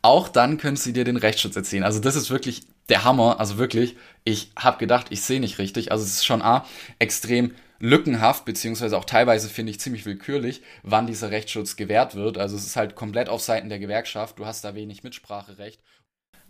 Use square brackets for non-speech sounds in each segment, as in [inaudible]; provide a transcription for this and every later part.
auch dann können sie dir den Rechtsschutz erziehen. Also das ist wirklich der Hammer. Also wirklich, ich habe gedacht, ich sehe nicht richtig. Also es ist schon A, extrem lückenhaft, beziehungsweise auch teilweise finde ich ziemlich willkürlich, wann dieser Rechtsschutz gewährt wird. Also es ist halt komplett auf Seiten der Gewerkschaft. Du hast da wenig Mitspracherecht.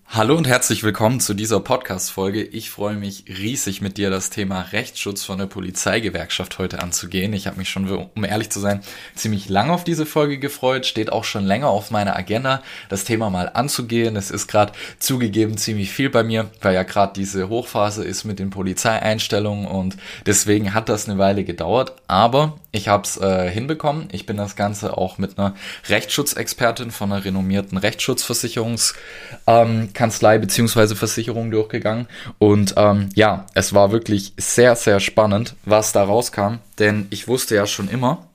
Hallo und herzlich willkommen zu dieser Podcast-Folge. Ich freue mich riesig mit dir das Thema Rechtsschutz von der Polizeigewerkschaft heute anzugehen. Ich habe mich schon, um ehrlich zu sein, ziemlich lange auf diese Folge gefreut. Steht auch schon länger auf meiner Agenda, das Thema mal anzugehen. Es ist gerade zugegeben ziemlich viel bei mir, weil ja gerade diese Hochphase ist mit den Polizeieinstellungen und deswegen hat das eine Weile gedauert. Aber ich habe es äh, hinbekommen. Ich bin das Ganze auch mit einer Rechtsschutzexpertin von einer renommierten Rechtsschutzversicherungskanzlei ähm, beziehungsweise Versicherung durchgegangen. Und ähm, ja, es war wirklich sehr, sehr spannend, was da rauskam. Denn ich wusste ja schon immer,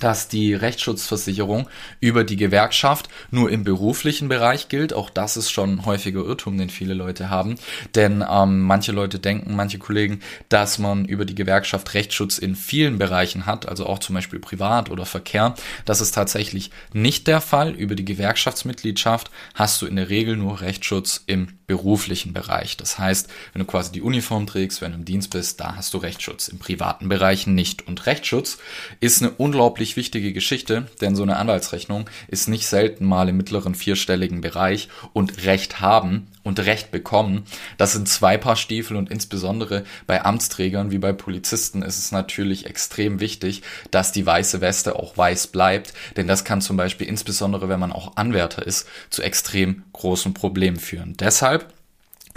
dass die Rechtsschutzversicherung über die Gewerkschaft nur im beruflichen Bereich gilt. Auch das ist schon ein häufiger Irrtum, den viele Leute haben. Denn ähm, manche Leute denken, manche Kollegen, dass man über die Gewerkschaft Rechtsschutz in vielen Bereichen hat, also auch zum Beispiel Privat oder Verkehr. Das ist tatsächlich nicht der Fall. Über die Gewerkschaftsmitgliedschaft hast du in der Regel nur Rechtsschutz im beruflichen Bereich. Das heißt, wenn du quasi die Uniform trägst, wenn du im Dienst bist, da hast du Rechtsschutz. Im privaten Bereich nicht. Und Rechtsschutz ist eine unglaublich wichtige Geschichte, denn so eine Anwaltsrechnung ist nicht selten mal im mittleren vierstelligen Bereich und Recht haben und Recht bekommen. Das sind zwei Paar Stiefel und insbesondere bei Amtsträgern wie bei Polizisten ist es natürlich extrem wichtig, dass die weiße Weste auch weiß bleibt, denn das kann zum Beispiel insbesondere, wenn man auch Anwärter ist, zu extrem großen Problemen führen. Deshalb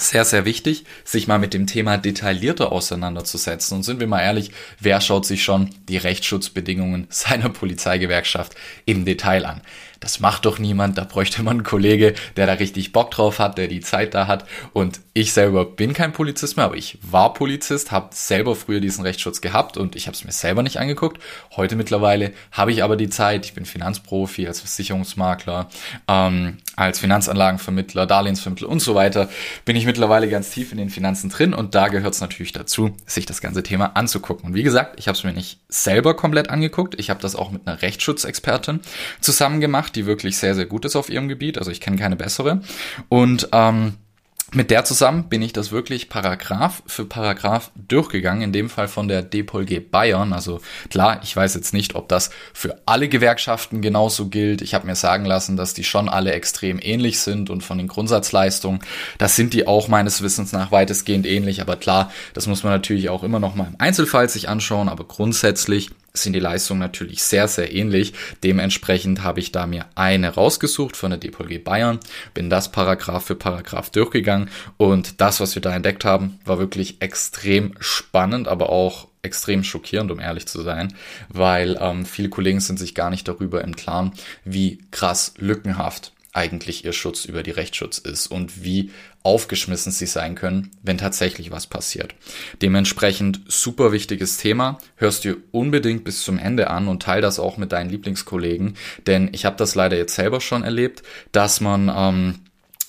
sehr, sehr wichtig, sich mal mit dem Thema detaillierter auseinanderzusetzen. Und sind wir mal ehrlich, wer schaut sich schon die Rechtsschutzbedingungen seiner Polizeigewerkschaft im Detail an? Das macht doch niemand, da bräuchte man einen Kollege, der da richtig Bock drauf hat, der die Zeit da hat. Und ich selber bin kein Polizist mehr, aber ich war Polizist, habe selber früher diesen Rechtsschutz gehabt und ich habe es mir selber nicht angeguckt. Heute mittlerweile habe ich aber die Zeit. Ich bin Finanzprofi, als Versicherungsmakler, ähm, als Finanzanlagenvermittler, Darlehensvermittler und so weiter. Bin ich mittlerweile ganz tief in den Finanzen drin und da gehört es natürlich dazu, sich das ganze Thema anzugucken. Und wie gesagt, ich habe es mir nicht selber komplett angeguckt. Ich habe das auch mit einer Rechtsschutzexpertin zusammen gemacht die wirklich sehr, sehr gut ist auf ihrem Gebiet. Also ich kenne keine bessere. Und ähm, mit der zusammen bin ich das wirklich Paragraph für Paragraph durchgegangen, in dem Fall von der DPOLG Bayern. Also klar, ich weiß jetzt nicht, ob das für alle Gewerkschaften genauso gilt. Ich habe mir sagen lassen, dass die schon alle extrem ähnlich sind und von den Grundsatzleistungen, das sind die auch meines Wissens nach weitestgehend ähnlich. Aber klar, das muss man natürlich auch immer noch mal im Einzelfall sich anschauen. Aber grundsätzlich sind die Leistungen natürlich sehr, sehr ähnlich. Dementsprechend habe ich da mir eine rausgesucht von der DPLG Bayern, bin das Paragraph für Paragraph durchgegangen und das, was wir da entdeckt haben, war wirklich extrem spannend, aber auch extrem schockierend, um ehrlich zu sein, weil ähm, viele Kollegen sind sich gar nicht darüber im Klaren, wie krass lückenhaft eigentlich ihr Schutz über die Rechtsschutz ist und wie aufgeschmissen sie sein können, wenn tatsächlich was passiert. Dementsprechend super wichtiges Thema. Hörst dir unbedingt bis zum Ende an und teil das auch mit deinen Lieblingskollegen, denn ich habe das leider jetzt selber schon erlebt, dass man ähm,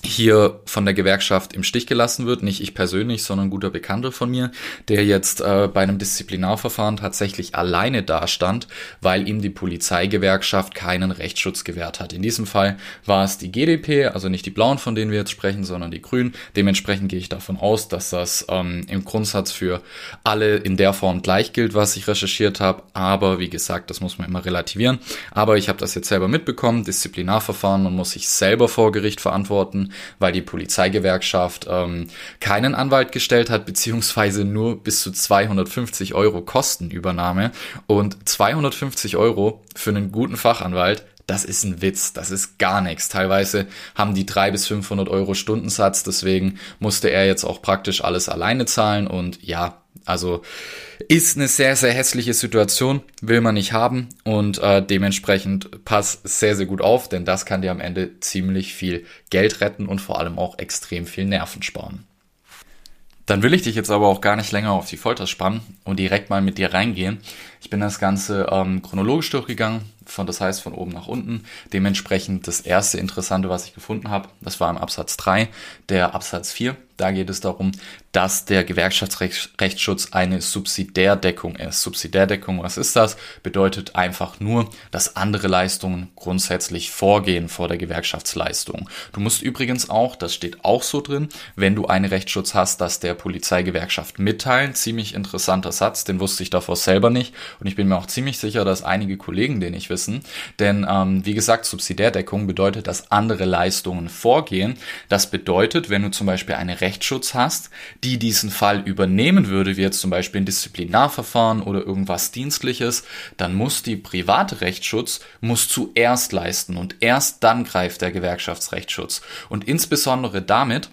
hier von der Gewerkschaft im Stich gelassen wird. Nicht ich persönlich, sondern ein guter Bekannter von mir, der jetzt äh, bei einem Disziplinarverfahren tatsächlich alleine dastand, weil ihm die Polizeigewerkschaft keinen Rechtsschutz gewährt hat. In diesem Fall war es die GDP, also nicht die Blauen, von denen wir jetzt sprechen, sondern die Grünen. Dementsprechend gehe ich davon aus, dass das ähm, im Grundsatz für alle in der Form gleich gilt, was ich recherchiert habe. Aber wie gesagt, das muss man immer relativieren. Aber ich habe das jetzt selber mitbekommen. Disziplinarverfahren, man muss sich selber vor Gericht verantworten weil die Polizeigewerkschaft ähm, keinen Anwalt gestellt hat, beziehungsweise nur bis zu 250 Euro Kostenübernahme. Und 250 Euro für einen guten Fachanwalt das ist ein Witz, das ist gar nichts. Teilweise haben die drei bis 500 Euro Stundensatz, deswegen musste er jetzt auch praktisch alles alleine zahlen und ja, also ist eine sehr, sehr hässliche Situation, will man nicht haben und äh, dementsprechend pass sehr, sehr gut auf, denn das kann dir am Ende ziemlich viel Geld retten und vor allem auch extrem viel Nerven sparen. Dann will ich dich jetzt aber auch gar nicht länger auf die Folter spannen und direkt mal mit dir reingehen. Ich bin das Ganze ähm, chronologisch durchgegangen, von, das heißt von oben nach unten. Dementsprechend das erste Interessante, was ich gefunden habe, das war im Absatz 3, der Absatz 4. Da geht es darum, dass der Gewerkschaftsrechtsschutz eine Subsidiärdeckung ist. Subsidiärdeckung, was ist das? Bedeutet einfach nur, dass andere Leistungen grundsätzlich vorgehen vor der Gewerkschaftsleistung. Du musst übrigens auch, das steht auch so drin, wenn du einen Rechtsschutz hast, dass der Polizeigewerkschaft mitteilen. Ziemlich interessanter Satz, den wusste ich davor selber nicht. Und ich bin mir auch ziemlich sicher, dass einige Kollegen den ich wissen. Denn ähm, wie gesagt, Subsidiärdeckung bedeutet, dass andere Leistungen vorgehen. Das bedeutet, wenn du zum Beispiel einen Rechtsschutz hast, die diesen Fall übernehmen würde, wie jetzt zum Beispiel ein Disziplinarverfahren oder irgendwas Dienstliches, dann muss die private Rechtsschutz muss zuerst leisten und erst dann greift der Gewerkschaftsrechtsschutz. Und insbesondere damit,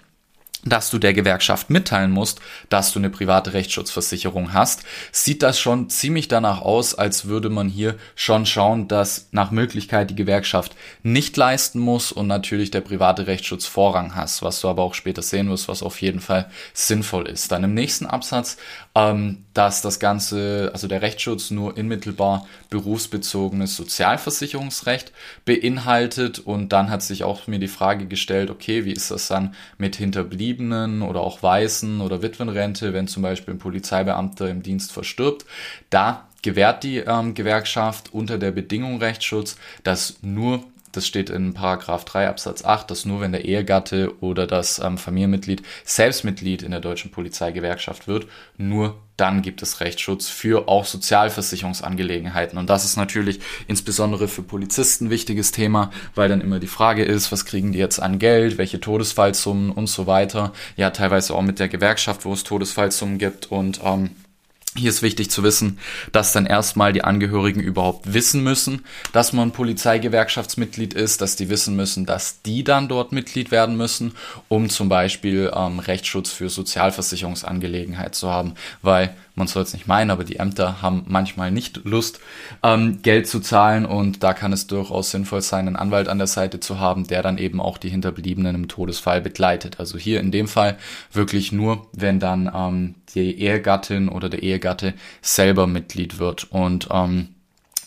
dass du der Gewerkschaft mitteilen musst, dass du eine private Rechtsschutzversicherung hast, sieht das schon ziemlich danach aus, als würde man hier schon schauen, dass nach Möglichkeit die Gewerkschaft nicht leisten muss und natürlich der private Rechtsschutz Vorrang hast, was du aber auch später sehen wirst, was auf jeden Fall sinnvoll ist. Dann im nächsten Absatz, ähm, dass das Ganze, also der Rechtsschutz nur unmittelbar berufsbezogenes Sozialversicherungsrecht beinhaltet und dann hat sich auch mir die Frage gestellt, okay, wie ist das dann mit Hinterbliebenen oder auch Weißen oder Witwenrente, wenn zum Beispiel ein Polizeibeamter im Dienst verstirbt. Da gewährt die ähm, Gewerkschaft unter der Bedingung Rechtsschutz, dass nur das steht in Paragraph 3 Absatz 8, dass nur wenn der Ehegatte oder das ähm, Familienmitglied selbst Mitglied in der deutschen Polizeigewerkschaft wird, nur dann gibt es Rechtsschutz für auch Sozialversicherungsangelegenheiten. Und das ist natürlich insbesondere für Polizisten ein wichtiges Thema, weil dann immer die Frage ist, was kriegen die jetzt an Geld, welche Todesfallsummen und so weiter. Ja, teilweise auch mit der Gewerkschaft, wo es Todesfallsummen gibt und ähm, hier ist wichtig zu wissen, dass dann erstmal die Angehörigen überhaupt wissen müssen, dass man Polizeigewerkschaftsmitglied ist, dass die wissen müssen, dass die dann dort Mitglied werden müssen, um zum Beispiel ähm, Rechtsschutz für Sozialversicherungsangelegenheit zu haben, weil man soll es nicht meinen, aber die Ämter haben manchmal nicht Lust, ähm, Geld zu zahlen und da kann es durchaus sinnvoll sein, einen Anwalt an der Seite zu haben, der dann eben auch die Hinterbliebenen im Todesfall begleitet. Also hier in dem Fall wirklich nur, wenn dann ähm, die Ehegattin oder der Ehegatte selber Mitglied wird und ähm,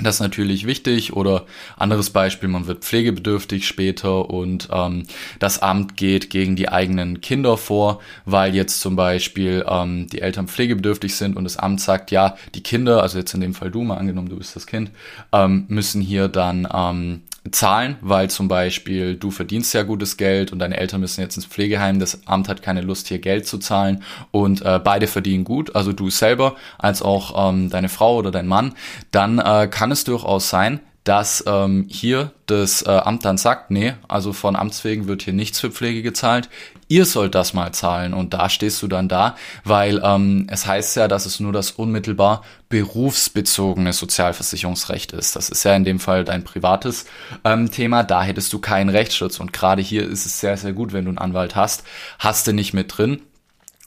das ist natürlich wichtig. Oder anderes Beispiel, man wird pflegebedürftig später und ähm, das Amt geht gegen die eigenen Kinder vor, weil jetzt zum Beispiel ähm, die Eltern pflegebedürftig sind und das Amt sagt, ja, die Kinder, also jetzt in dem Fall du, mal angenommen, du bist das Kind, ähm, müssen hier dann ähm, zahlen, weil zum Beispiel du verdienst ja gutes Geld und deine Eltern müssen jetzt ins Pflegeheim, das Amt hat keine Lust hier Geld zu zahlen und äh, beide verdienen gut, also du selber als auch ähm, deine Frau oder dein Mann, dann äh, kann es durchaus sein, dass ähm, hier das äh, Amt dann sagt, nee, also von Amts wegen wird hier nichts für Pflege gezahlt, ihr sollt das mal zahlen und da stehst du dann da, weil ähm, es heißt ja, dass es nur das unmittelbar berufsbezogene Sozialversicherungsrecht ist. Das ist ja in dem Fall dein privates ähm, Thema, da hättest du keinen Rechtsschutz und gerade hier ist es sehr, sehr gut, wenn du einen Anwalt hast, hast du nicht mit drin,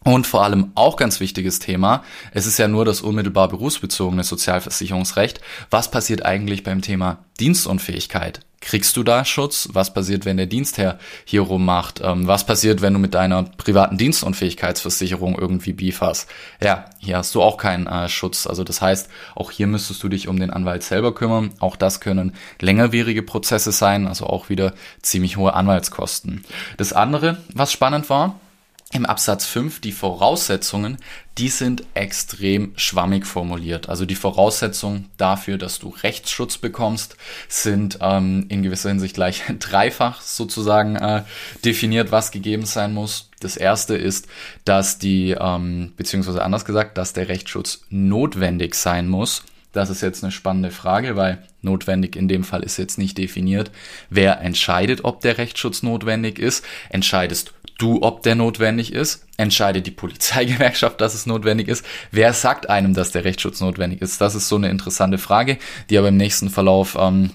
und vor allem auch ganz wichtiges Thema, es ist ja nur das unmittelbar berufsbezogene Sozialversicherungsrecht. Was passiert eigentlich beim Thema Dienstunfähigkeit? Kriegst du da Schutz? Was passiert, wenn der Dienstherr hier rummacht? Ähm, was passiert, wenn du mit deiner privaten Dienstunfähigkeitsversicherung irgendwie Beef hast? Ja, hier hast du auch keinen äh, Schutz. Also das heißt, auch hier müsstest du dich um den Anwalt selber kümmern. Auch das können längerwierige Prozesse sein, also auch wieder ziemlich hohe Anwaltskosten. Das andere, was spannend war, im Absatz 5 die Voraussetzungen, die sind extrem schwammig formuliert. Also die Voraussetzungen dafür, dass du Rechtsschutz bekommst, sind ähm, in gewisser Hinsicht gleich [laughs] dreifach sozusagen äh, definiert, was gegeben sein muss. Das erste ist, dass die, ähm, beziehungsweise anders gesagt, dass der Rechtsschutz notwendig sein muss. Das ist jetzt eine spannende Frage, weil notwendig in dem Fall ist jetzt nicht definiert. Wer entscheidet, ob der Rechtsschutz notwendig ist? Entscheidest du, ob der notwendig ist? Entscheidet die Polizeigewerkschaft, [laughs] dass es notwendig ist? Wer sagt einem, dass der Rechtsschutz notwendig ist? Das ist so eine interessante Frage, die aber im nächsten Verlauf ähm,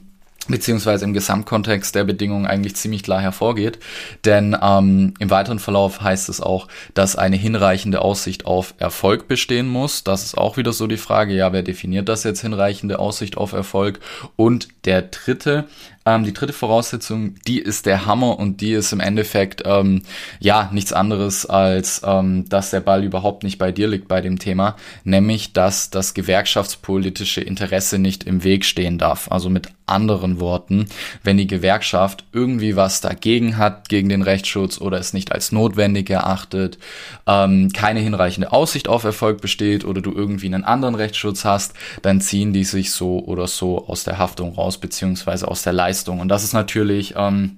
beziehungsweise im Gesamtkontext der Bedingungen eigentlich ziemlich klar hervorgeht. Denn ähm, im weiteren Verlauf heißt es auch, dass eine hinreichende Aussicht auf Erfolg bestehen muss. Das ist auch wieder so die Frage, ja, wer definiert das jetzt hinreichende Aussicht auf Erfolg? Und der dritte Ähm, die dritte Voraussetzung, die ist der Hammer und die ist im Endeffekt ähm, ja nichts anderes als, ähm, dass der Ball überhaupt nicht bei dir liegt bei dem Thema, nämlich dass das gewerkschaftspolitische Interesse nicht im Weg stehen darf. Also mit anderen Worten, wenn die Gewerkschaft irgendwie was dagegen hat, gegen den Rechtsschutz oder es nicht als notwendig erachtet, ähm, keine hinreichende Aussicht auf Erfolg besteht oder du irgendwie einen anderen Rechtsschutz hast, dann ziehen die sich so oder so aus der Haftung raus, beziehungsweise aus der Leistung. Und das ist natürlich ähm,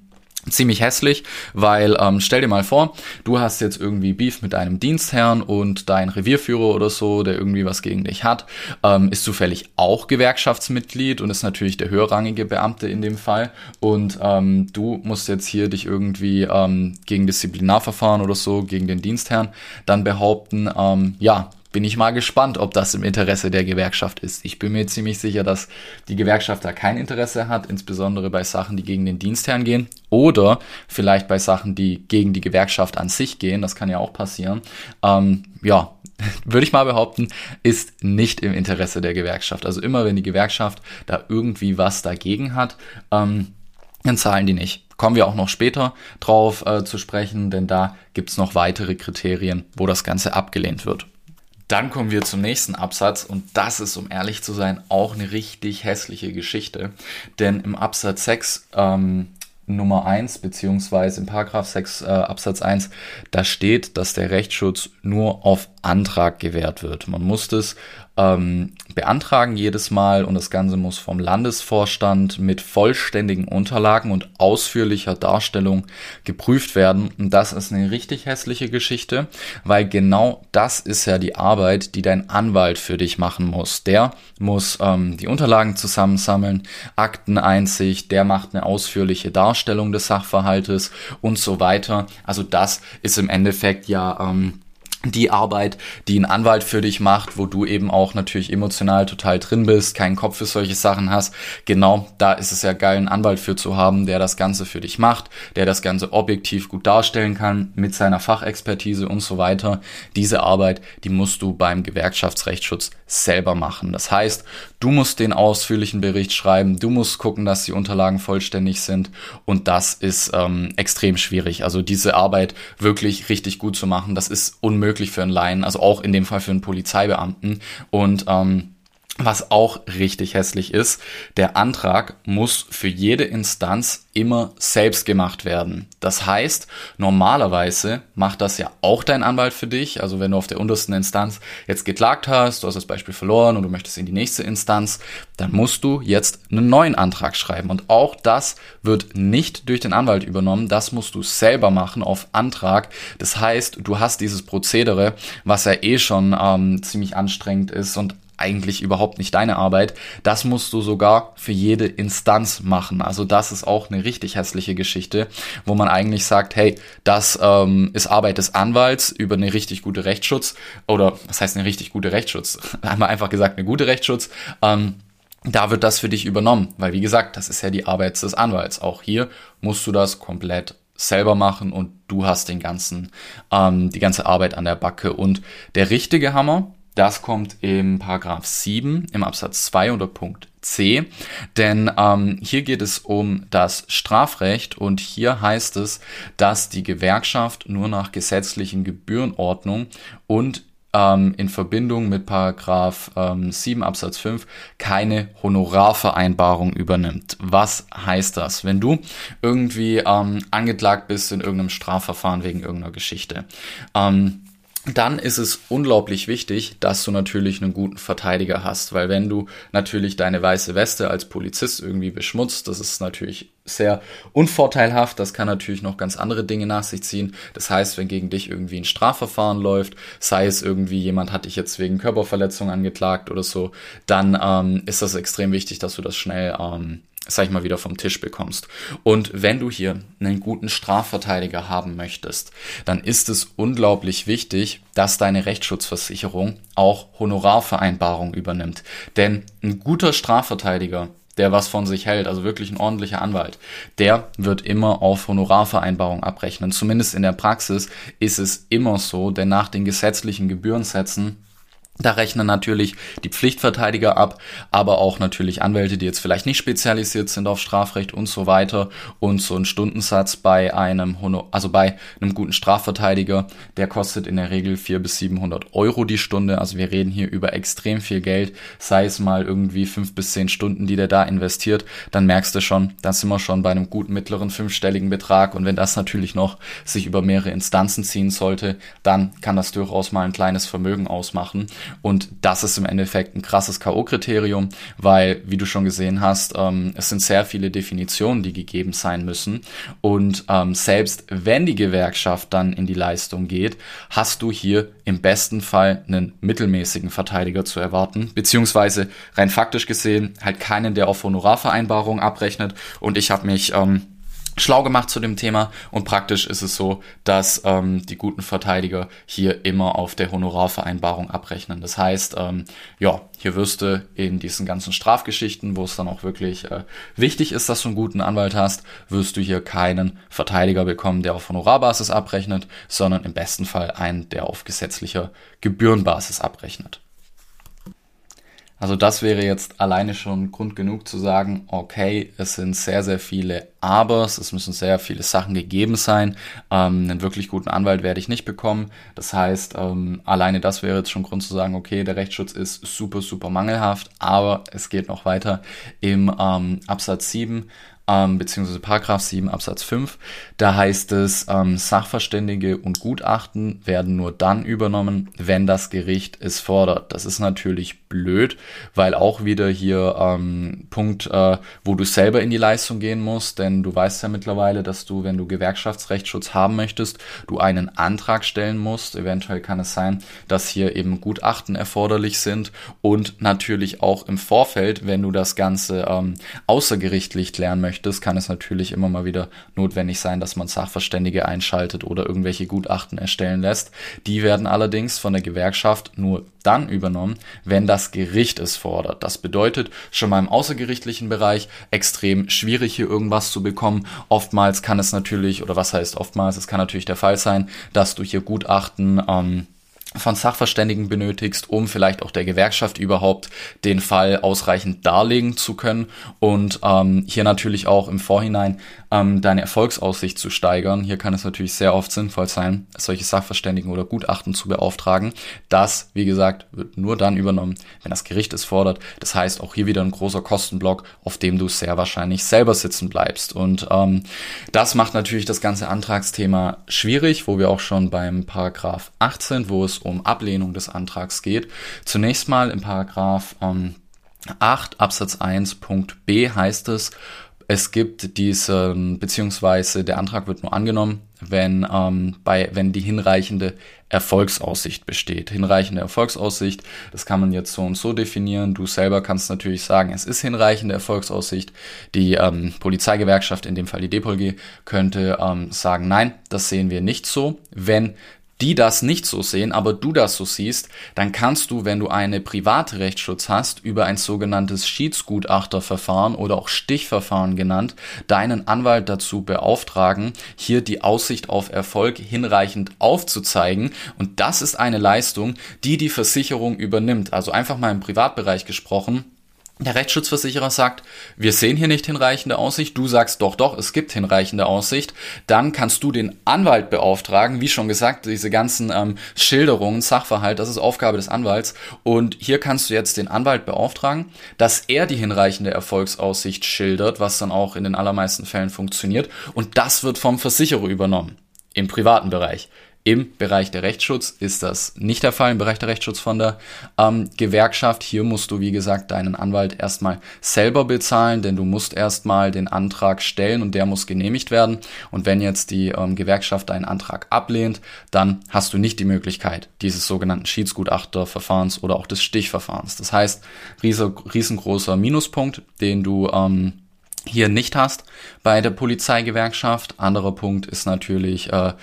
ziemlich hässlich, weil ähm, stell dir mal vor, du hast jetzt irgendwie Beef mit deinem Dienstherrn und dein Revierführer oder so, der irgendwie was gegen dich hat, ähm, ist zufällig auch Gewerkschaftsmitglied und ist natürlich der höherrangige Beamte in dem Fall. Und ähm, du musst jetzt hier dich irgendwie ähm, gegen Disziplinarverfahren oder so, gegen den Dienstherrn dann behaupten, ähm, ja, bin ich mal gespannt, ob das im Interesse der Gewerkschaft ist. Ich bin mir ziemlich sicher, dass die Gewerkschaft da kein Interesse hat, insbesondere bei Sachen, die gegen den Dienstherrn gehen oder vielleicht bei Sachen, die gegen die Gewerkschaft an sich gehen. Das kann ja auch passieren. Ähm, ja, [laughs] würde ich mal behaupten, ist nicht im Interesse der Gewerkschaft. Also immer, wenn die Gewerkschaft da irgendwie was dagegen hat, ähm, dann zahlen die nicht. Kommen wir auch noch später drauf äh, zu sprechen, denn da gibt's noch weitere Kriterien, wo das Ganze abgelehnt wird. Dann kommen wir zum nächsten Absatz und das ist, um ehrlich zu sein, auch eine richtig hässliche Geschichte. Denn im Absatz 6 ähm, Nummer 1 beziehungsweise im Paragraph 6 äh, Absatz 1, da steht, dass der Rechtsschutz nur auf Antrag gewährt wird. Man muss das ähm, beantragen jedes Mal und das Ganze muss vom Landesvorstand mit vollständigen Unterlagen und ausführlicher Darstellung geprüft werden. Und das ist eine richtig hässliche Geschichte, weil genau das ist ja die Arbeit, die dein Anwalt für dich machen muss. Der muss ähm, die Unterlagen zusammensammeln, Akteneinsicht, der macht eine ausführliche Darstellung des Sachverhaltes und so weiter. Also das ist im Endeffekt ja ähm, die Arbeit, die ein Anwalt für dich macht, wo du eben auch natürlich emotional total drin bist, keinen Kopf für solche Sachen hast. Genau, da ist es ja geil, einen Anwalt für zu haben, der das Ganze für dich macht, der das Ganze objektiv gut darstellen kann, mit seiner Fachexpertise und so weiter. Diese Arbeit, die musst du beim Gewerkschaftsrechtsschutz selber machen. Das heißt, du musst den ausführlichen Bericht schreiben, du musst gucken, dass die Unterlagen vollständig sind und das ist ähm, extrem schwierig. Also diese Arbeit wirklich richtig gut zu machen, das ist unmöglich möglich für einen Laien, also auch in dem Fall für einen Polizeibeamten. Und ähm, was auch richtig hässlich ist, der Antrag muss für jede Instanz immer selbst gemacht werden. Das heißt, normalerweise macht das ja auch dein Anwalt für dich. Also wenn du auf der untersten Instanz jetzt geklagt hast, du hast das Beispiel verloren und du möchtest in die nächste Instanz, dann musst du jetzt einen neuen Antrag schreiben. Und auch das wird nicht durch den Anwalt übernommen. Das musst du selber machen auf Antrag. Das heißt, du hast dieses Prozedere, was ja eh schon ähm, ziemlich anstrengend ist und eigentlich überhaupt nicht deine Arbeit. Das musst du sogar für jede Instanz machen. Also das ist auch eine richtig hässliche Geschichte, wo man eigentlich sagt, hey, das ähm, ist Arbeit des Anwalts über eine richtig gute Rechtsschutz oder was heißt eine richtig gute Rechtsschutz? [laughs] Einmal einfach gesagt eine gute Rechtsschutz. Ähm, da wird das für dich übernommen, weil wie gesagt, das ist ja die Arbeit des Anwalts. Auch hier musst du das komplett selber machen und du hast den ganzen, ähm, die ganze Arbeit an der Backe. Und der richtige Hammer, das kommt im Paragraph 7 im Absatz 2 unter Punkt C, denn ähm, hier geht es um das Strafrecht und hier heißt es, dass die Gewerkschaft nur nach gesetzlichen Gebührenordnung und ähm, in Verbindung mit Paragraph ähm, 7 Absatz 5 keine Honorarvereinbarung übernimmt. Was heißt das? Wenn du irgendwie ähm, angeklagt bist in irgendeinem Strafverfahren wegen irgendeiner Geschichte, ähm, dann ist es unglaublich wichtig, dass du natürlich einen guten Verteidiger hast, weil wenn du natürlich deine weiße Weste als Polizist irgendwie beschmutzt, das ist natürlich sehr unvorteilhaft, das kann natürlich noch ganz andere Dinge nach sich ziehen. Das heißt, wenn gegen dich irgendwie ein Strafverfahren läuft, sei es irgendwie jemand hat dich jetzt wegen Körperverletzung angeklagt oder so, dann ähm, ist das extrem wichtig, dass du das schnell ähm, sag ich mal, wieder vom Tisch bekommst. Und wenn du hier einen guten Strafverteidiger haben möchtest, dann ist es unglaublich wichtig, dass deine Rechtsschutzversicherung auch Honorarvereinbarungen übernimmt. Denn ein guter Strafverteidiger, der was von sich hält, also wirklich ein ordentlicher Anwalt, der wird immer auf Honorarvereinbarungen abrechnen. Zumindest in der Praxis ist es immer so, denn nach den gesetzlichen Gebührensätzen Da rechnen natürlich die Pflichtverteidiger ab, aber auch natürlich Anwälte, die jetzt vielleicht nicht spezialisiert sind auf Strafrecht und so weiter. Und so ein Stundensatz bei einem, also bei einem guten Strafverteidiger, der kostet in der Regel 400 bis 700 Euro die Stunde. Also wir reden hier über extrem viel Geld, sei es mal irgendwie fünf bis zehn Stunden, die der da investiert. Dann merkst du schon, da sind wir schon bei einem guten mittleren fünfstelligen Betrag. Und wenn das natürlich noch sich über mehrere Instanzen ziehen sollte, dann kann das durchaus mal ein kleines Vermögen ausmachen. Und das ist im Endeffekt ein krasses K.O.-Kriterium, weil, wie du schon gesehen hast, ähm, es sind sehr viele Definitionen, die gegeben sein müssen. Und ähm, selbst wenn die Gewerkschaft dann in die Leistung geht, hast du hier im besten Fall einen mittelmäßigen Verteidiger zu erwarten, beziehungsweise rein faktisch gesehen halt keinen, der auf Honorarvereinbarungen abrechnet. Und ich habe mich ähm, schlau gemacht zu dem Thema und praktisch ist es so, dass ähm, die guten Verteidiger hier immer auf der Honorarvereinbarung abrechnen. Das heißt, ähm, ja, hier wirst du in diesen ganzen Strafgeschichten, wo es dann auch wirklich äh, wichtig ist, dass du einen guten Anwalt hast, wirst du hier keinen Verteidiger bekommen, der auf Honorarbasis abrechnet, sondern im besten Fall einen, der auf gesetzlicher Gebührenbasis abrechnet. Also das wäre jetzt alleine schon Grund genug zu sagen, okay, es sind sehr, sehr viele Abers, es müssen sehr viele Sachen gegeben sein. Ähm, einen wirklich guten Anwalt werde ich nicht bekommen. Das heißt, ähm, alleine das wäre jetzt schon Grund zu sagen, okay, der Rechtsschutz ist super, super mangelhaft, aber es geht noch weiter im ähm, Absatz 7 ähm, beziehungsweise Paragraph 7 Absatz 5. Da heißt es, ähm, Sachverständige und Gutachten werden nur dann übernommen, wenn das Gericht es fordert. Das ist natürlich blöd, weil auch wieder hier ähm, Punkt, äh, wo du selber in die Leistung gehen musst, denn du weißt ja mittlerweile, dass du, wenn du Gewerkschaftsrechtsschutz haben möchtest, du einen Antrag stellen musst. Eventuell kann es sein, dass hier eben Gutachten erforderlich sind und natürlich auch im Vorfeld, wenn du das Ganze ähm, außergerichtlich lernen möchtest, möchtest, kann es natürlich immer mal wieder notwendig sein, dass man Sachverständige einschaltet oder irgendwelche Gutachten erstellen lässt. Die werden allerdings von der Gewerkschaft nur dann übernommen, wenn das Gericht es fordert. Das bedeutet schon mal im außergerichtlichen Bereich extrem schwierig hier irgendwas zu bekommen. Oftmals kann es natürlich, oder was heißt oftmals, es kann natürlich der Fall sein, dass du hier Gutachten ähm, von Sachverständigen benötigst, um vielleicht auch der Gewerkschaft überhaupt den Fall ausreichend darlegen zu können und ähm, hier natürlich auch im Vorhinein ähm, deine Erfolgsaussicht zu steigern. Hier kann es natürlich sehr oft sinnvoll sein, solche Sachverständigen oder Gutachten zu beauftragen. Das, wie gesagt, wird nur dann übernommen, wenn das Gericht es fordert. Das heißt auch hier wieder ein großer Kostenblock, auf dem du sehr wahrscheinlich selber sitzen bleibst. Und ähm, das macht natürlich das ganze Antragsthema schwierig, wo wir auch schon beim Paragraph 18, wo es um Ablehnung des Antrags geht. Zunächst mal im Paragraph ähm, 8 Absatz 1 Punkt B heißt es, es gibt diesen, beziehungsweise der Antrag wird nur angenommen, wenn, ähm, bei, wenn die hinreichende Erfolgsaussicht besteht. Hinreichende Erfolgsaussicht, das kann man jetzt so und so definieren. Du selber kannst natürlich sagen, es ist hinreichende Erfolgsaussicht. Die ähm, Polizeigewerkschaft, in dem Fall die DPOLG, könnte ähm, sagen, nein, das sehen wir nicht so. Wenn die das nicht so sehen, aber du das so siehst, dann kannst du, wenn du eine private Rechtsschutz hast, über ein sogenanntes Schiedsgutachterverfahren oder auch Stichverfahren genannt, deinen Anwalt dazu beauftragen, hier die Aussicht auf Erfolg hinreichend aufzuzeigen. Und das ist eine Leistung, die die Versicherung übernimmt. Also einfach mal im Privatbereich gesprochen der Rechtsschutzversicherer sagt, wir sehen hier nicht hinreichende Aussicht, du sagst doch, doch, es gibt hinreichende Aussicht, dann kannst du den Anwalt beauftragen, wie schon gesagt, diese ganzen ähm, Schilderungen, Sachverhalt, das ist Aufgabe des Anwalts. Und hier kannst du jetzt den Anwalt beauftragen, dass er die hinreichende Erfolgsaussicht schildert, was dann auch in den allermeisten Fällen funktioniert. Und das wird vom Versicherer übernommen, im privaten Bereich. Im Bereich der Rechtsschutz ist das nicht der Fall, im Bereich der Rechtsschutz von der ähm, Gewerkschaft. Hier musst du, wie gesagt, deinen Anwalt erstmal selber bezahlen, denn du musst erstmal den Antrag stellen und der muss genehmigt werden. Und wenn jetzt die ähm, Gewerkschaft deinen Antrag ablehnt, dann hast du nicht die Möglichkeit dieses sogenannten Schiedsgutachterverfahrens oder auch des Stichverfahrens. Das heißt, riesengroßer Minuspunkt, den du ähm, hier nicht hast bei der Polizeigewerkschaft. Anderer Punkt ist natürlich, äh,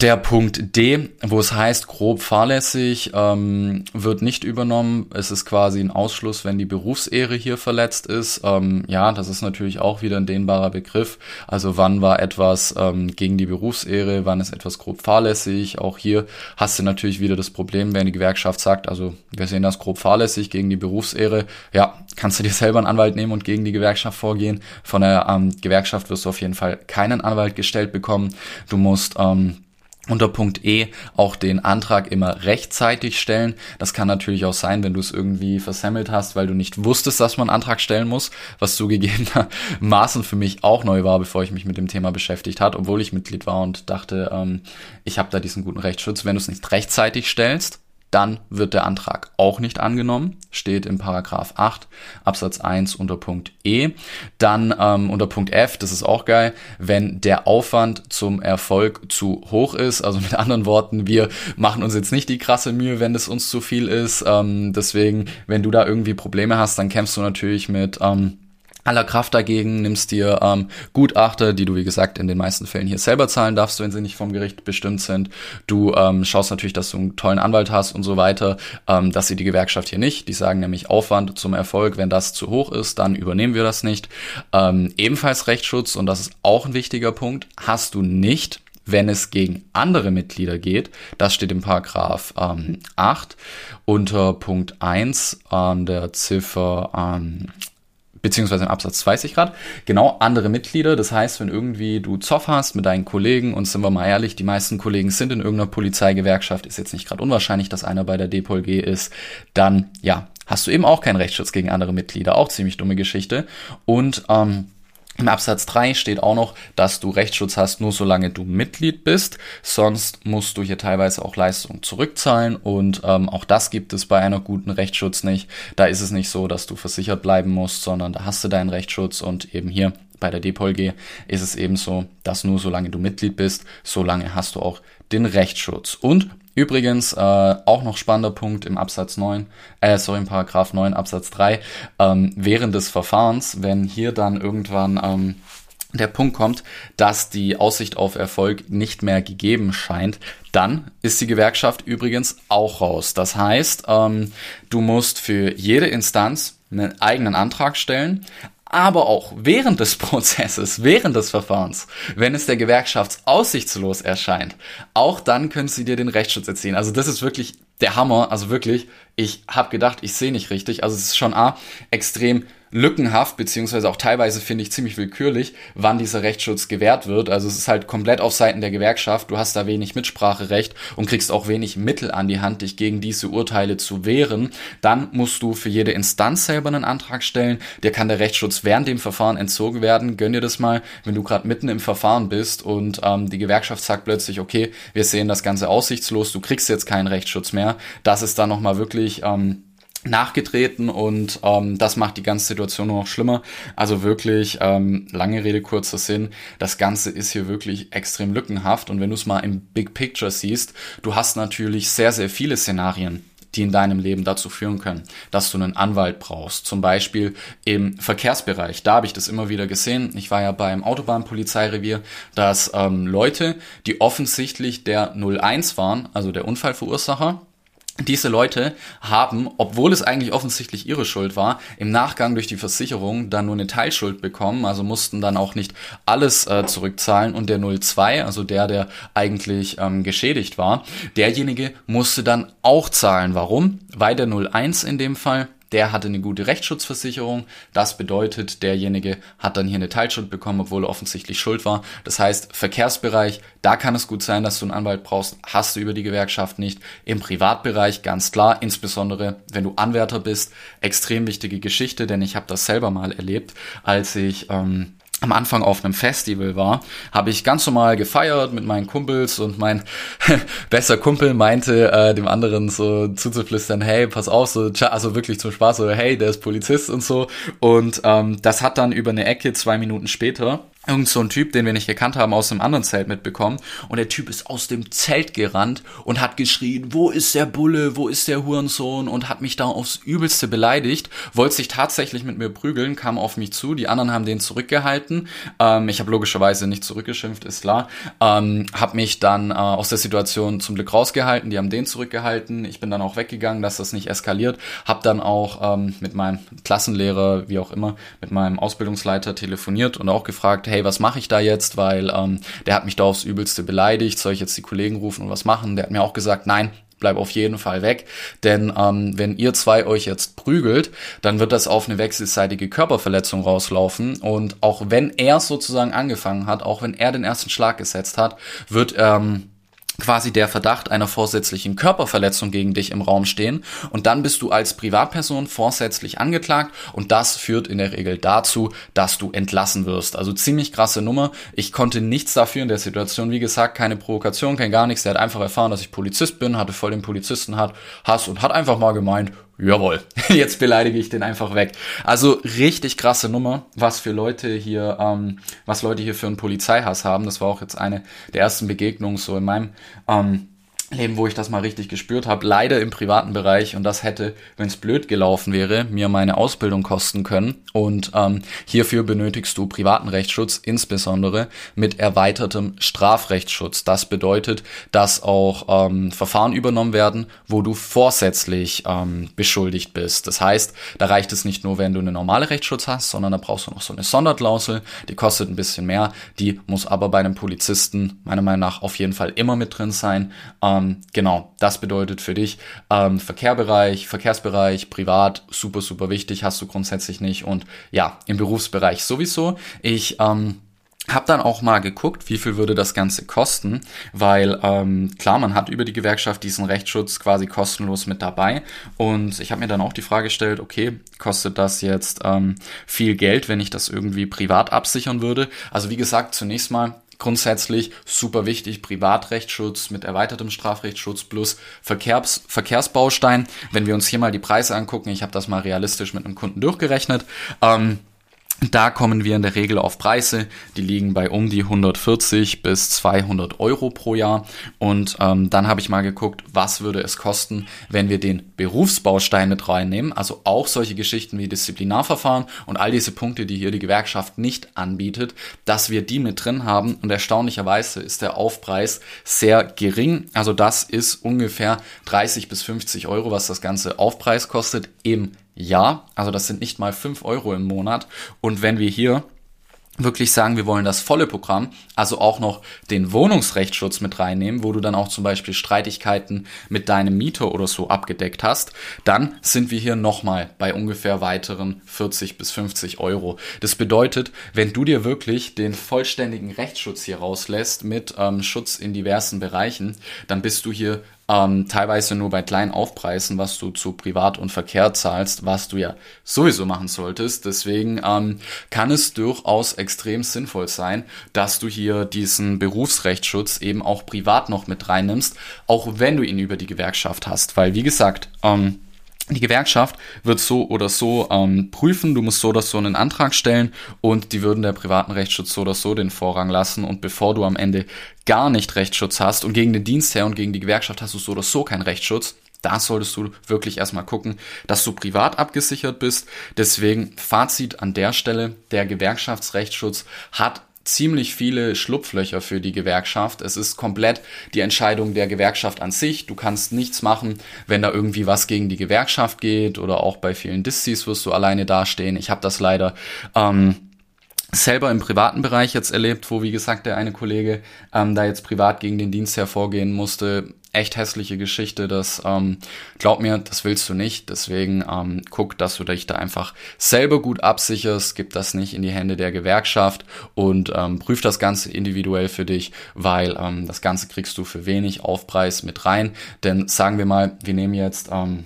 Der Punkt D, wo es heißt, grob fahrlässig, ähm, wird nicht übernommen. Es ist quasi ein Ausschluss, wenn die Berufsehre hier verletzt ist. Ähm, ja, das ist natürlich auch wieder ein dehnbarer Begriff. Also wann war etwas ähm, gegen die Berufsehre, wann ist etwas grob fahrlässig. Auch hier hast du natürlich wieder das Problem, wenn die Gewerkschaft sagt, also wir sehen das grob fahrlässig gegen die Berufsehre. Ja, kannst du dir [laughs] selber einen Anwalt nehmen und gegen die Gewerkschaft vorgehen. Von der ähm, Gewerkschaft wirst du auf jeden Fall keinen Anwalt gestellt bekommen. Du musst ähm, unter Punkt E auch den Antrag immer rechtzeitig stellen. Das kann natürlich auch sein, wenn du es irgendwie versemmelt hast, weil du nicht wusstest, dass man einen Antrag stellen muss, was zugegebenermaßen für mich auch neu war, bevor ich mich mit dem Thema beschäftigt hat, obwohl ich Mitglied war und dachte, ähm, ich habe da diesen guten Rechtsschutz. Wenn du es nicht rechtzeitig stellst, dann wird der Antrag auch nicht angenommen, steht im Paragraph 8 Absatz 1 unter Punkt E. Dann ähm, unter Punkt F, das ist auch geil, wenn der Aufwand zum Erfolg zu hoch ist, also mit anderen Worten, wir machen uns jetzt nicht die krasse Mühe, wenn es uns zu viel ist. Ähm, deswegen, wenn du da irgendwie Probleme hast, dann kämpfst du natürlich mit ähm, aller Kraft dagegen, nimmst dir ähm, Gutachter, die du wie gesagt in den meisten Fällen hier selber zahlen darfst, wenn sie nicht vom Gericht bestimmt sind. Du ähm, schaust natürlich, dass du einen tollen Anwalt hast und so weiter. Ähm, dass sie die Gewerkschaft hier nicht. Die sagen nämlich Aufwand zum Erfolg. Wenn das zu hoch ist, dann übernehmen wir das nicht. Ähm, ebenfalls Rechtsschutz und das ist auch ein wichtiger Punkt. Hast du nicht wenn es gegen andere Mitglieder geht. Das steht im Paragraph ähm, 8 unter Punkt 1 ähm, der Ziffer ähm, beziehungsweise im Absatz 2 ich gerade, genau andere Mitglieder. Das heißt, wenn irgendwie du Zoff hast mit deinen Kollegen und sind wir mal ehrlich, die meisten Kollegen sind in irgendeiner Polizeigewerkschaft, ist jetzt nicht gerade unwahrscheinlich, dass einer bei der DPOLG ist, dann ja, hast du eben auch keinen Rechtsschutz gegen andere Mitglieder. Auch ziemlich dumme Geschichte. Und ähm, im Absatz 3 steht auch noch, dass du Rechtsschutz hast, nur solange du Mitglied bist. Sonst musst du hier teilweise auch Leistungen zurückzahlen und ähm, auch das gibt es bei einer guten Rechtsschutz nicht. Da ist es nicht so, dass du versichert bleiben musst, sondern da hast du deinen Rechtsschutz und eben hier bei der DPOLG ist es eben so, dass nur solange du Mitglied bist, solange hast du auch den Rechtsschutz. Und Übrigens, äh, auch noch spannender Punkt im Absatz 9, äh, sorry, im Paragraph 9 Absatz 3, ähm, während des Verfahrens, wenn hier dann irgendwann ähm, der Punkt kommt, dass die Aussicht auf Erfolg nicht mehr gegeben scheint, dann ist die Gewerkschaft übrigens auch raus. Das heißt, ähm, du musst für jede Instanz einen eigenen Antrag stellen, aber auch während des [laughs] Prozesses, während des Verfahrens, wenn es der Gewerkschaft aussichtslos erscheint, auch dann können sie dir den Rechtsschutz erziehen. Also das ist wirklich der Hammer. Also wirklich, ich habe gedacht, ich sehe nicht richtig. Also es ist schon A, extrem lückenhaft, beziehungsweise auch teilweise finde ich ziemlich willkürlich, wann dieser Rechtsschutz gewährt wird. Also es ist halt komplett auf Seiten der Gewerkschaft. Du hast da wenig Mitspracherecht und kriegst auch wenig Mittel an die Hand, dich gegen diese Urteile zu wehren. Dann musst du für jede Instanz selber einen Antrag stellen. Dir kann der Rechtsschutz während dem Verfahren entzogen werden. Gönn dir das mal, wenn du gerade mitten im Verfahren bist und ähm, die Gewerkschaft sagt plötzlich, okay, wir sehen das Ganze aussichtslos, du kriegst jetzt keinen Rechtsschutz mehr. Das ist dann nochmal wirklich ähm, nachgetreten und ähm, das macht die ganze Situation nur noch schlimmer. Also wirklich, ähm, lange Rede, kurzer Sinn, das Ganze ist hier wirklich extrem lückenhaft und wenn du es mal im Big Picture siehst, du hast natürlich sehr, sehr viele Szenarien die in deinem Leben dazu führen können, dass du einen Anwalt brauchst. Zum Beispiel im Verkehrsbereich. Da habe ich das immer wieder gesehen. Ich war ja beim Autobahnpolizeirevier, dass ähm, Leute, die offensichtlich der 01 waren, also der Unfallverursacher, diese Leute haben, obwohl es eigentlich offensichtlich ihre Schuld war, im Nachgang durch die Versicherung dann nur eine Teilschuld bekommen, also mussten dann auch nicht alles äh, zurückzahlen und der 02, also der, der eigentlich ähm, geschädigt war, derjenige musste dann auch zahlen. Warum? Weil der 01 in dem Fall der hatte eine gute Rechtsschutzversicherung. Das bedeutet, derjenige hat dann hier eine Teilschuld bekommen, obwohl er offensichtlich schuld war. Das heißt, Verkehrsbereich, da kann es gut sein, dass du einen Anwalt brauchst, hast du über die Gewerkschaft nicht. Im Privatbereich ganz klar, insbesondere wenn du Anwärter bist, extrem wichtige Geschichte, denn ich habe das selber mal erlebt, als ich ähm, am Anfang auf einem Festival war, habe ich ganz normal gefeiert mit meinen Kumpels und mein [laughs] bester Kumpel meinte äh, dem anderen so zuzuflüstern, hey, pass auf, so, also wirklich zum Spaß, so, hey, der ist Polizist und so. Und ähm, das hat dann über eine Ecke zwei Minuten später irgend so ein Typ, den wir nicht gekannt haben, aus einem anderen Zelt mitbekommen. Und der Typ ist aus dem Zelt gerannt und hat geschrien, wo ist der Bulle, wo ist der Hurensohn? Und hat mich da aufs Übelste beleidigt, wollte sich tatsächlich mit mir prügeln, kam auf mich zu, die anderen haben den zurückgehalten. Ähm, ich habe logischerweise nicht zurückgeschimpft, ist klar. Ähm, habe mich dann äh, aus der Situation zum Glück rausgehalten, die haben den zurückgehalten. Ich bin dann auch weggegangen, dass das nicht eskaliert. Hab dann auch ähm, mit meinem Klassenlehrer, wie auch immer, mit meinem Ausbildungsleiter telefoniert und auch gefragt, was mache ich da jetzt, weil ähm, der hat mich da aufs Übelste beleidigt, soll ich jetzt die Kollegen rufen und was machen? Der hat mir auch gesagt, nein, bleib auf jeden Fall weg, denn ähm, wenn ihr zwei euch jetzt prügelt, dann wird das auf eine wechselseitige Körperverletzung rauslaufen. Und auch wenn er sozusagen angefangen hat, auch wenn er den ersten Schlag gesetzt hat, wird ähm, quasi der Verdacht einer vorsätzlichen Körperverletzung gegen dich im Raum stehen und dann bist du als Privatperson vorsätzlich angeklagt und das führt in der Regel dazu, dass du entlassen wirst. Also ziemlich krasse Nummer. Ich konnte nichts dafür in der Situation. Wie gesagt, keine Provokation, kein gar nichts. Er hat einfach erfahren, dass ich Polizist bin, hatte voll den Polizisten Hass und hat einfach mal gemeint, jawohl, [laughs] jetzt beleidige ich den einfach weg. Also richtig krasse Nummer, was für Leute hier, ähm, was Leute hier für einen Polizeihass haben. Das war auch jetzt eine der ersten Begegnungen so in meinem ähm, Leben, wo ich das mal richtig gespürt habe, leider im privaten Bereich und das hätte, wenn es blöd gelaufen wäre, mir meine Ausbildung kosten können und ähm, hierfür benötigst du privaten Rechtsschutz, insbesondere mit erweitertem Strafrechtsschutz. Das bedeutet, dass auch ähm, Verfahren übernommen werden, wo du vorsätzlich ähm, beschuldigt bist. Das heißt, da reicht es nicht nur, wenn du eine normale Rechtsschutz hast, sondern da brauchst du noch so eine Sonderklausel, die kostet ein bisschen mehr, die muss aber bei einem Polizisten meiner Meinung nach auf jeden Fall immer mit drin sein. Ähm, ähm, genau, das bedeutet für dich ähm, Verkehrbereich, Verkehrsbereich, privat, super, super wichtig, hast du grundsätzlich nicht. Und ja, im Berufsbereich sowieso. Ich ähm, hab dann auch mal geguckt, wie viel würde das Ganze kosten, weil ähm, klar, man hat über die Gewerkschaft diesen Rechtsschutz quasi kostenlos mit dabei und ich habe mir dann auch die Frage gestellt, okay, kostet das jetzt ähm, viel Geld, wenn ich das irgendwie privat absichern würde? Also wie gesagt, zunächst mal grundsätzlich super wichtig, Privatrechtsschutz mit erweitertem Strafrechtsschutz plus Verkehrs Verkehrsbaustein. Wenn wir uns hier mal die Preise angucken, ich habe das mal realistisch mit einem Kunden durchgerechnet, ähm, da kommen wir in der Regel auf Preise, die liegen bei um die 140 bis 200 Euro pro Jahr. Und ähm, dann habe ich mal geguckt, was würde es kosten, wenn wir den Berufsbaustein mit reinnehmen. Also auch solche Geschichten wie Disziplinarverfahren und all diese Punkte, die hier die Gewerkschaft nicht anbietet, dass wir die mit drin haben. Und erstaunlicherweise ist der Aufpreis sehr gering. Also das ist ungefähr 30 bis 50 Euro, was das ganze Aufpreis kostet im ja, also das sind nicht mal fünf Euro im Monat. Und wenn wir hier wirklich sagen, wir wollen das volle Programm, also auch noch den Wohnungsrechtsschutz mit reinnehmen, wo du dann auch zum Beispiel Streitigkeiten mit deinem Mieter oder so abgedeckt hast, dann sind wir hier nochmal bei ungefähr weiteren 40 bis 50 Euro. Das bedeutet, wenn du dir wirklich den vollständigen Rechtsschutz hier rauslässt mit ähm, Schutz in diversen Bereichen, dann bist du hier ähm, teilweise nur bei kleinen Aufpreisen, was du zu Privat und Verkehr zahlst, was du ja sowieso machen solltest. Deswegen ähm, kann es durchaus extrem sinnvoll sein, dass du hier diesen Berufsrechtsschutz eben auch privat noch mit reinnimmst, auch wenn du ihn über die Gewerkschaft hast. Weil, wie gesagt, ähm, die Gewerkschaft wird so oder so ähm, prüfen, du musst so oder so einen Antrag stellen und die würden der privaten Rechtsschutz so oder so den Vorrang lassen und bevor du am Ende gar nicht Rechtsschutz hast und gegen den Dienstherr und gegen die Gewerkschaft hast du so oder so keinen Rechtsschutz, da solltest du wirklich erstmal gucken, dass du privat abgesichert bist. Deswegen Fazit an der Stelle, der Gewerkschaftsrechtsschutz hat ziemlich viele Schlupflöcher für die Gewerkschaft. Es ist komplett die Entscheidung der Gewerkschaft an sich. Du kannst nichts machen, wenn da irgendwie was gegen die Gewerkschaft geht oder auch bei vielen Distis wirst du alleine dastehen. Ich habe das leider ähm, selber im privaten Bereich jetzt erlebt, wo wie gesagt der eine Kollege ähm, da jetzt privat gegen den Dienst hervorgehen musste echt hässliche Geschichte. Das ähm, glaub mir, das willst du nicht. Deswegen ähm, guck, dass du dich da einfach selber gut absicherst. Gib das nicht in die Hände der Gewerkschaft und ähm, prüf das Ganze individuell für dich, weil ähm, das Ganze kriegst du für wenig Aufpreis mit rein. Denn sagen wir mal, wir nehmen jetzt ähm,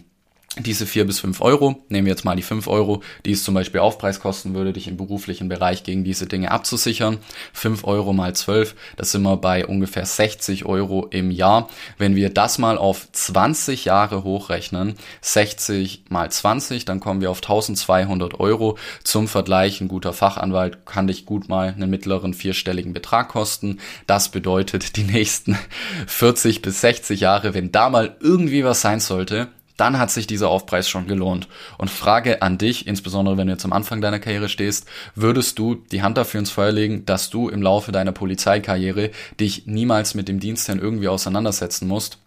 diese vier bis fünf Euro, nehmen wir jetzt mal die fünf Euro, die es zum Beispiel Aufpreis kosten würde, dich im beruflichen Bereich gegen diese Dinge abzusichern. fünf Euro mal zwölf, das sind wir bei ungefähr 60 Euro im Jahr. Wenn wir das mal auf 20 Jahre hochrechnen, 60 mal 20, dann kommen wir auf 1200 Euro. Zum Vergleich, ein guter Fachanwalt kann dich gut mal einen mittleren vierstelligen Betrag kosten. Das bedeutet, die nächsten 40 bis 60 Jahre, wenn da mal irgendwie was sein sollte, dann hat sich dieser Aufpreis schon gelohnt. Und Frage an dich, insbesondere wenn du jetzt am Anfang deiner Karriere stehst, würdest du die Hand dafür ins Feuer legen, dass du im Laufe deiner Polizeikarriere dich niemals mit dem Dienstherrn irgendwie auseinandersetzen musst?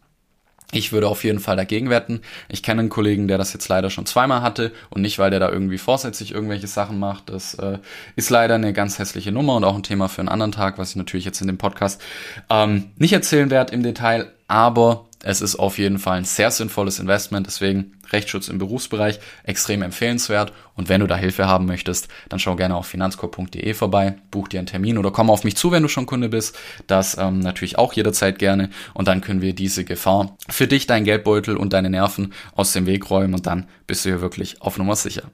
Ich würde auf jeden Fall dagegen wetten. Ich kenne einen Kollegen, der das jetzt leider schon zweimal hatte und nicht, weil der da irgendwie vorsätzlich irgendwelche Sachen macht. Das äh, ist leider eine ganz hässliche Nummer und auch ein Thema für einen anderen Tag, was ich natürlich jetzt in dem Podcast ähm, nicht erzählen werde im Detail. Aber es ist auf jeden Fall ein sehr sinnvolles Investment, deswegen Rechtsschutz im Berufsbereich extrem empfehlenswert. Und wenn du da Hilfe haben möchtest, dann schau gerne auf finanzkorb.de vorbei, buch dir einen Termin oder komm auf mich zu, wenn du schon Kunde bist. Das ähm, natürlich auch jederzeit gerne. Und dann können wir diese Gefahr für dich, dein Geldbeutel und deine Nerven aus dem Weg räumen und dann bist du hier wirklich auf Nummer sicher.